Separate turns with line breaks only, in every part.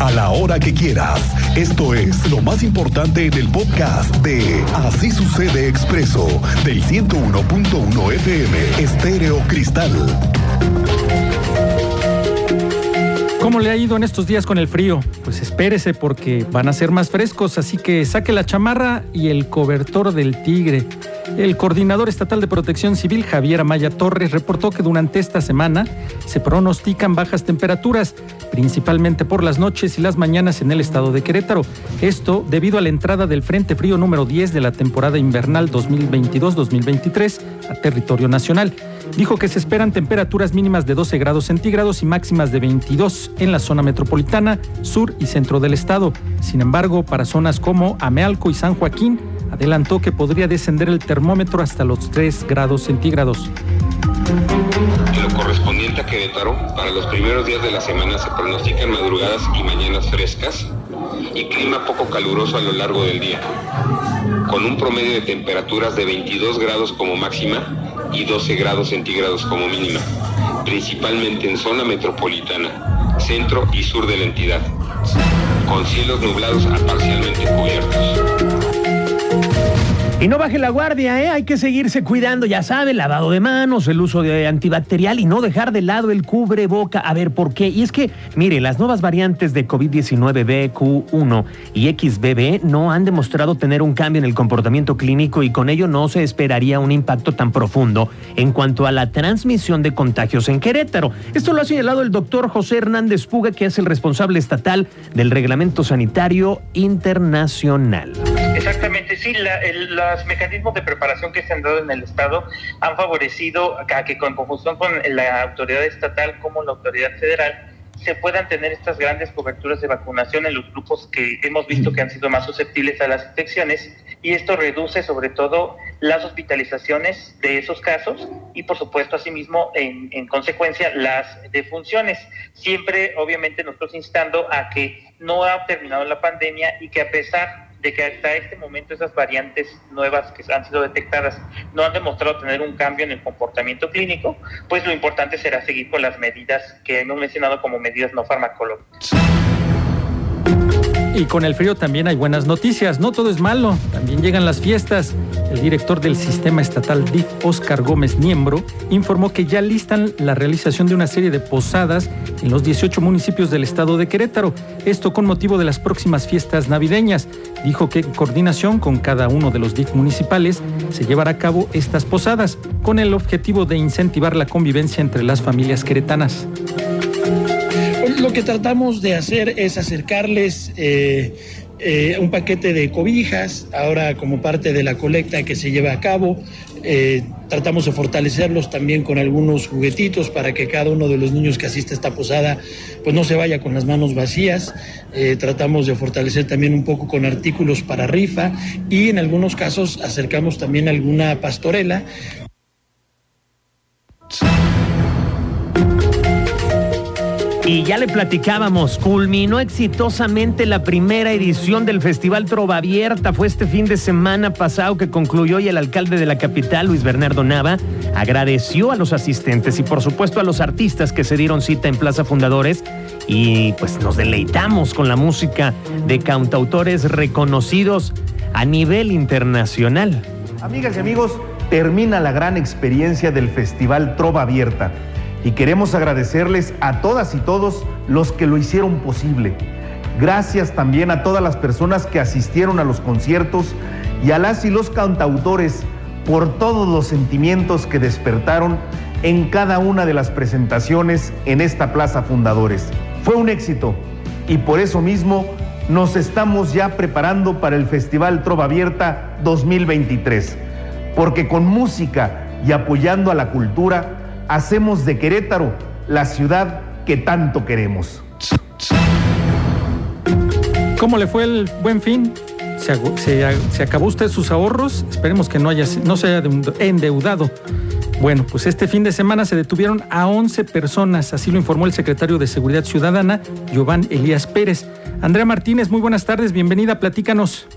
a la hora que quieras. Esto es lo más importante en el podcast de Así sucede expreso del 101.1 FM Estéreo Cristal.
¿Cómo le ha ido en estos días con el frío? Pues espérese porque van a ser más frescos, así que saque la chamarra y el cobertor del tigre. El coordinador estatal de protección civil, Javier Amaya Torres, reportó que durante esta semana se pronostican bajas temperaturas, principalmente por las noches y las mañanas en el estado de Querétaro. Esto debido a la entrada del Frente Frío número 10 de la temporada invernal 2022-2023 a territorio nacional. Dijo que se esperan temperaturas mínimas de 12 grados centígrados y máximas de 22 en la zona metropolitana, sur y centro del estado. Sin embargo, para zonas como Amealco y San Joaquín, adelantó que podría descender el termómetro hasta los 3 grados centígrados.
En lo correspondiente a Querétaro, para los primeros días de la semana se pronostican madrugadas y mañanas frescas y clima poco caluroso a lo largo del día, con un promedio de temperaturas de 22 grados como máxima y 12 grados centígrados como mínima, principalmente en zona metropolitana, centro y sur de la entidad, con cielos nublados a parcialmente cubiertos.
Y no baje la guardia, ¿eh? hay que seguirse cuidando, ya sabe, lavado de manos, el uso de antibacterial y no dejar de lado el cubreboca. A ver, ¿por qué? Y es que, mire, las nuevas variantes de COVID-19 BQ1 y XBB no han demostrado tener un cambio en el comportamiento clínico y con ello no se esperaría un impacto tan profundo en cuanto a la transmisión de contagios en Querétaro. Esto lo ha señalado el doctor José Hernández Puga, que es el responsable estatal del Reglamento Sanitario Internacional.
Exactamente, sí, los mecanismos de preparación que se han dado en el Estado han favorecido a que con conjunción con la autoridad estatal como la autoridad federal se puedan tener estas grandes coberturas de vacunación en los grupos que hemos visto que han sido más susceptibles a las infecciones y esto reduce sobre todo las hospitalizaciones de esos casos y por supuesto asimismo en, en consecuencia las defunciones. Siempre obviamente nosotros instando a que no ha terminado la pandemia y que a pesar de que hasta este momento esas variantes nuevas que han sido detectadas no han demostrado tener un cambio en el comportamiento clínico, pues lo importante será seguir con las medidas que hemos mencionado como medidas no farmacológicas.
Y con el frío también hay buenas noticias. No todo es malo, también llegan las fiestas. El director del sistema estatal DIF, Oscar Gómez Niembro, informó que ya listan la realización de una serie de posadas en los 18 municipios del estado de Querétaro. Esto con motivo de las próximas fiestas navideñas. Dijo que en coordinación con cada uno de los DIF municipales se llevará a cabo estas posadas con el objetivo de incentivar la convivencia entre las familias queretanas
lo que tratamos de hacer es acercarles eh, eh, un paquete de cobijas, ahora como parte de la colecta que se lleva a cabo. Eh, tratamos de fortalecerlos también con algunos juguetitos para que cada uno de los niños que asiste a esta posada pues no se vaya con las manos vacías. tratamos de fortalecer también un poco con artículos para rifa y en algunos casos acercamos también alguna pastorela
Y ya le platicábamos, culminó exitosamente la primera edición del Festival Trova Abierta. Fue este fin de semana pasado que concluyó y el alcalde de la capital, Luis Bernardo Nava, agradeció a los asistentes y por supuesto a los artistas que se dieron cita en Plaza Fundadores y pues nos deleitamos con la música de cantautores reconocidos a nivel internacional.
Amigas y amigos, termina la gran experiencia del Festival Trova Abierta y queremos agradecerles a todas y todos los que lo hicieron posible. Gracias también a todas las personas que asistieron a los conciertos y a las y los cantautores por todos los sentimientos que despertaron en cada una de las presentaciones en esta Plaza Fundadores. Fue un éxito y por eso mismo nos estamos ya preparando para el Festival Trova Abierta 2023, porque con música y apoyando a la cultura, hacemos de Querétaro la ciudad que tanto queremos.
¿Cómo le fue el buen fin? ¿Se, acabó usted sus ahorros? Esperemos que no, haya, no se haya endeudado. Bueno, pues este fin de semana se detuvieron a 11 personas, así lo informó el secretario de Seguridad Ciudadana, Giovanni Elías Pérez. Andrea Martínez, muy buenas tardes, bienvenida, platícanos.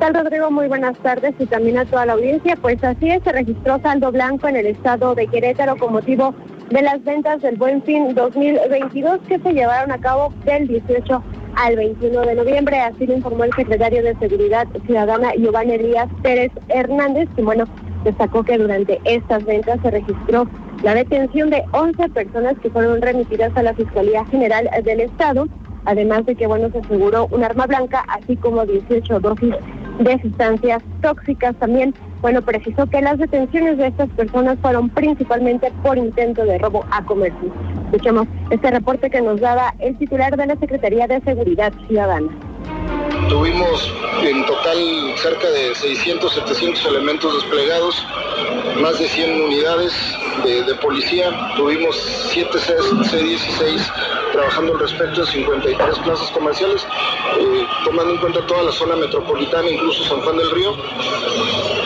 ¿Qué tal, Rodrigo? Muy buenas tardes y también a toda la audiencia. Pues así es, se registró saldo blanco en el estado de Querétaro con motivo de las ventas del Buen Fin 2022 que se llevaron a cabo del 18 al 21 de noviembre. Así lo informó el secretario de Seguridad Ciudadana, Giovanni Elías Pérez Hernández, que bueno, destacó que durante estas ventas se registró la detención de 11 personas que fueron remitidas a la Fiscalía General del Estado, además de que bueno se aseguró un arma blanca, así como 18 dosis de sustancias tóxicas. También bueno precisó que las detenciones de estas personas fueron principalmente por intento de robo a comercio. Escuchemos este reporte que nos daba el titular de la Secretaría de Seguridad Ciudadana.
Tuvimos en total cerca de 600, 700 elementos desplegados, más de 100 unidades de, policía, tuvimos 7 C16 trabajando al respecto de 53 plazas comerciales, eh, tomando en cuenta toda la zona metropolitana, incluso San Juan del Río.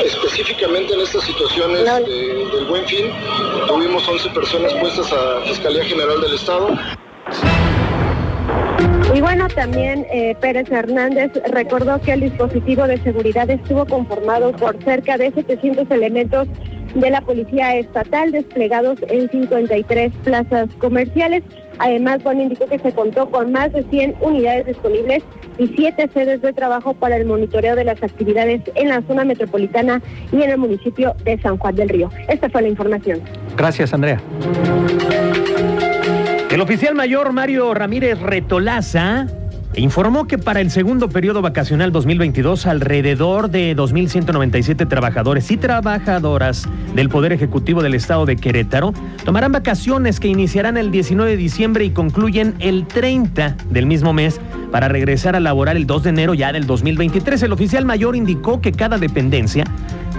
Específicamente en estas situaciones del Buen Fin, tuvimos 11 personas puestas a Fiscalía General del Estado.
Y bueno, también eh, Pérez Hernández recordó que el dispositivo de seguridad estuvo conformado por cerca de 700 elementos de la Policía Estatal desplegados en 53 plazas comerciales. Además, bueno, indicó que se contó con más de 100 unidades disponibles y 7 sedes de trabajo para el monitoreo de las actividades en la zona metropolitana y en el municipio de San Juan del Río. Esta fue la información.
Gracias, Andrea.
El oficial mayor Mario Ramírez Retolaza informó que para el segundo periodo vacacional 2022 alrededor de 2.197 trabajadores y trabajadoras del Poder Ejecutivo del Estado de Querétaro tomarán vacaciones que iniciarán el 19 de diciembre y concluyen el 30 del mismo mes para regresar a laborar el 2 de enero ya del 2023. El oficial mayor indicó que cada dependencia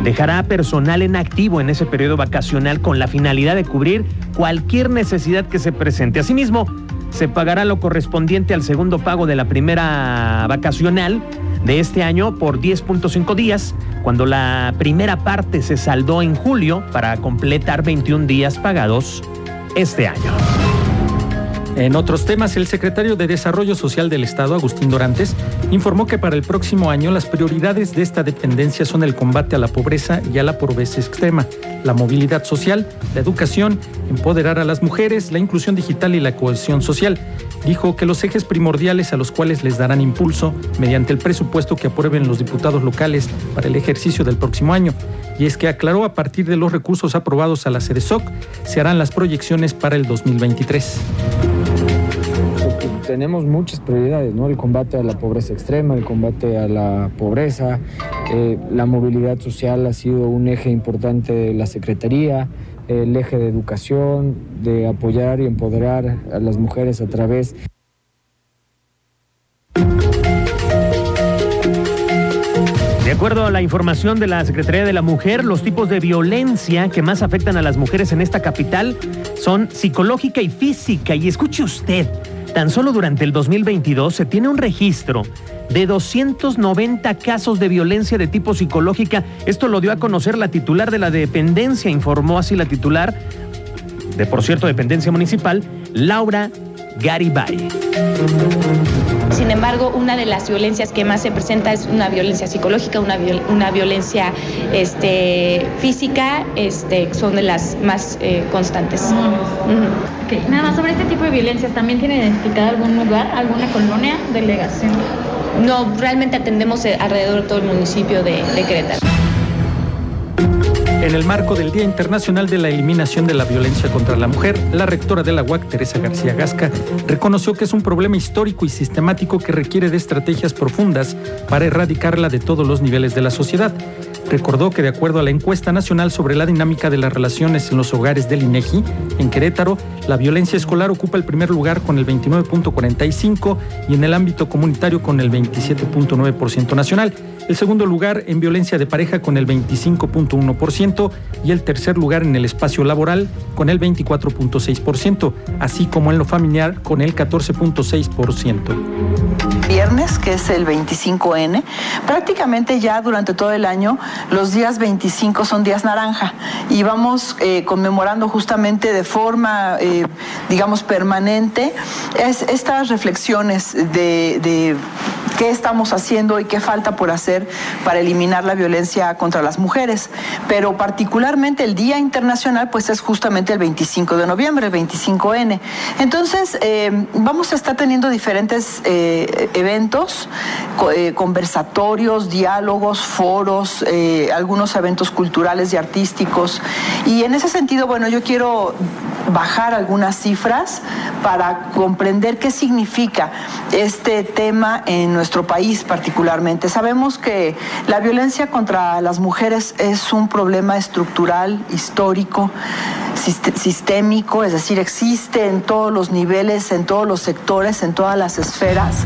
dejará personal en activo en ese periodo vacacional con la finalidad de cubrir cualquier necesidad que se presente. Asimismo, se pagará lo correspondiente al segundo pago de la primera vacacional de este año por 10.5 días, cuando la primera parte se saldó en julio para completar 21 días pagados este año.
En otros temas, el secretario de Desarrollo Social del Estado, Agustín Dorantes, informó que para el próximo año las prioridades de esta dependencia son el combate a la pobreza y a la pobreza extrema, la movilidad social, la educación, empoderar a las mujeres, la inclusión digital y la cohesión social. Dijo que los ejes primordiales a los cuales les darán impulso mediante el presupuesto que aprueben los diputados locales para el ejercicio del próximo año. Y es que aclaró a partir de los recursos aprobados a la SOC se harán las proyecciones para el 2023
tenemos muchas prioridades, ¿no? El combate a la pobreza extrema, el combate a la pobreza, eh, la movilidad social ha sido un eje importante de la Secretaría, el eje de educación, de apoyar y empoderar a las mujeres a través
De acuerdo a la información de la Secretaría de la Mujer, los tipos de violencia que más afectan a las mujeres en esta capital son psicológica y física. Y escuche usted, Tan solo durante el 2022 se tiene un registro de 290 casos de violencia de tipo psicológica. Esto lo dio a conocer la titular de la dependencia, informó así la titular de, por cierto, dependencia municipal, Laura Garibay.
Sin embargo, una de las violencias que más se presenta es una violencia psicológica, una, una violencia este, física, este, son de las más eh, constantes.
Nada más sobre este tipo de violencias, ¿también tiene identificado algún lugar, alguna colonia, delegación?
No, realmente atendemos eh, alrededor de todo el municipio de, de Querétaro.
En el marco del Día Internacional de la Eliminación de la Violencia contra la Mujer, la rectora de la UAC, Teresa García Gasca, reconoció que es un problema histórico y sistemático que requiere de estrategias profundas para erradicarla de todos los niveles de la sociedad. Recordó que de acuerdo a la encuesta nacional sobre la dinámica de las relaciones en los hogares del INEGI, en Querétaro, la violencia escolar ocupa el primer lugar con el 29.45 y en el ámbito comunitario con el 27.9% nacional el segundo lugar en violencia de pareja con el 25.1% y el tercer lugar en el espacio laboral con el 24.6%, así como en lo familiar con el 14.6%.
Viernes, que es el 25N, prácticamente ya durante todo el año los días 25 son días naranja y vamos eh, conmemorando justamente de forma, eh, digamos, permanente es, estas reflexiones de, de qué estamos haciendo y qué falta por hacer para eliminar la violencia contra las mujeres. Pero particularmente el Día Internacional, pues es justamente el 25 de noviembre, el 25N. Entonces, eh, vamos a estar teniendo diferentes eh, eventos, eh, conversatorios, diálogos, foros, algunos eventos culturales y artísticos. Y en ese sentido, bueno, yo quiero bajar algunas cifras para comprender qué significa este tema en nuestro país particularmente. Sabemos que la violencia contra las mujeres es un problema estructural, histórico, sistémico, es decir, existe en todos los niveles, en todos los sectores, en todas las esferas.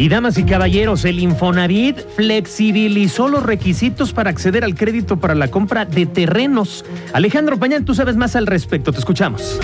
Y damas y caballeros, el Infonavit flexibilizó los requisitos para acceder al crédito para la compra de terrenos. Alejandro Pañal, tú sabes más al respecto, te escuchamos.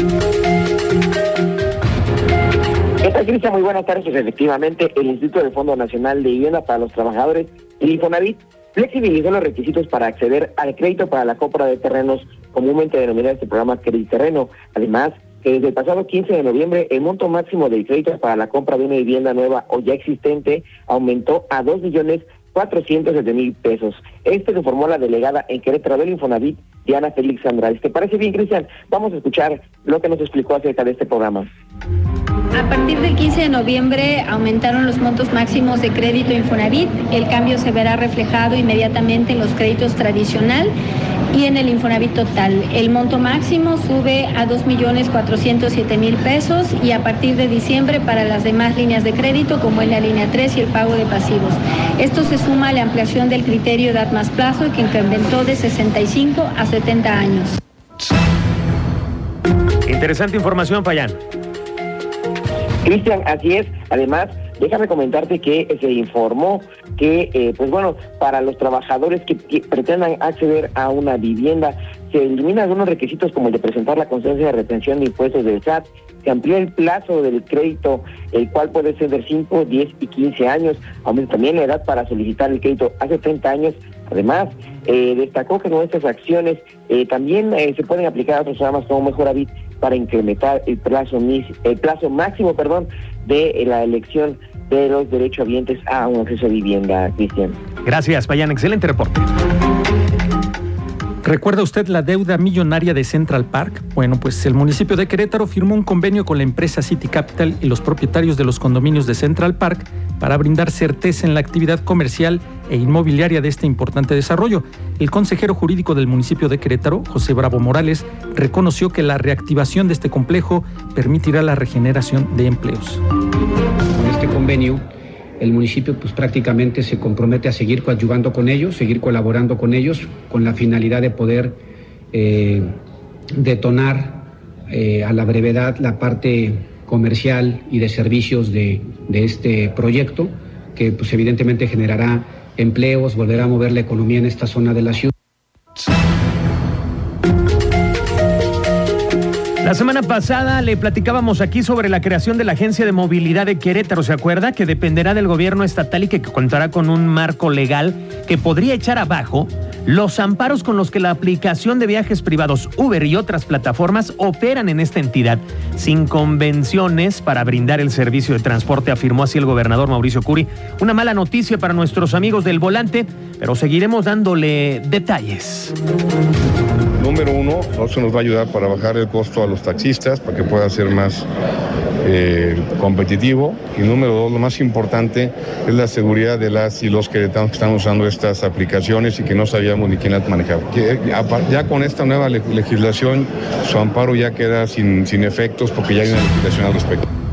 ¿Qué tal, Cristian? Muy buenas tardes. Efectivamente, el Instituto del Fondo Nacional de Vivienda para los Trabajadores, el Infonavit, flexibilizó los requisitos para acceder al crédito para la compra de terrenos, comúnmente denominado este programa Crédito Terreno. Además, que desde el pasado 15 de noviembre el monto máximo del crédito para la compra de una vivienda nueva o ya existente aumentó a 2 millones 407 mil pesos. Este lo informó la delegada en Querétaro del Infonavit, Diana Félix Andrade. ¿Te parece bien, Cristian? Vamos a escuchar lo que nos explicó acerca de este programa.
A partir del 15 de noviembre aumentaron los montos máximos de crédito Infonavit. El cambio se verá reflejado inmediatamente en los créditos tradicional y en el Infonavit total. El monto máximo sube a 2.407.000 pesos y a partir de diciembre para las demás líneas de crédito como es la línea 3 y el pago de pasivos. Esto se suma a la ampliación del criterio de más plazo que incrementó de 65 a 70 años.
Interesante información, Payán.
Cristian, así es. Además, déjame comentarte que se informó que, eh, pues bueno, para los trabajadores que, pretendan acceder a una vivienda, se eliminan algunos requisitos como el de presentar la constancia de retención de impuestos del SAT, se amplió el plazo del crédito, el cual puede ser de 5, 10 y 15 años, aumenta también la edad para solicitar el crédito hace 30 años. Además, eh, destacó que nuestras acciones eh, también se pueden aplicar a otros programas como Mejor Habit para incrementar el plazo, el plazo máximo perdón, de la elección de los derechohabientes a un acceso a vivienda, Cristian.
Gracias, Payán. Excelente reporte.
¿Recuerda usted la deuda millonaria de Central Park? Bueno, pues el municipio de Querétaro firmó un convenio con la empresa City Capital y los propietarios de los condominios de Central Park para brindar certeza en la actividad comercial e inmobiliaria de este importante desarrollo. El consejero jurídico del municipio de Querétaro, José Bravo Morales, reconoció que la reactivación de este complejo permitirá la regeneración de empleos.
Con este convenio el municipio pues prácticamente se compromete a seguir coadyuvando con ellos, seguir colaborando con ellos, con la finalidad de poder eh, detonar eh, a la brevedad la parte comercial y de servicios de, de este proyecto, que pues evidentemente generará empleos, volverá a mover la economía en esta zona de la ciudad.
La semana pasada le platicábamos aquí sobre la creación de la Agencia de Movilidad de Querétaro, ¿se acuerda? Que dependerá del gobierno estatal y que contará con un marco legal que podría echar abajo los amparos con los que la aplicación de viajes privados Uber y otras plataformas operan en esta entidad, sin convenciones para brindar el servicio de transporte, afirmó así el gobernador Mauricio Curi. Una mala noticia para nuestros amigos del volante, pero seguiremos dándole detalles.
Número uno, eso nos va a ayudar para bajar el costo a los taxistas, para que pueda ser más eh, competitivo. Y número dos, lo más importante es la seguridad de las y los que están usando estas aplicaciones y que no sabíamos ni quién las manejaba. Eh, ya con esta nueva legislación, su amparo ya queda sin, sin efectos porque ya hay una legislación al respecto.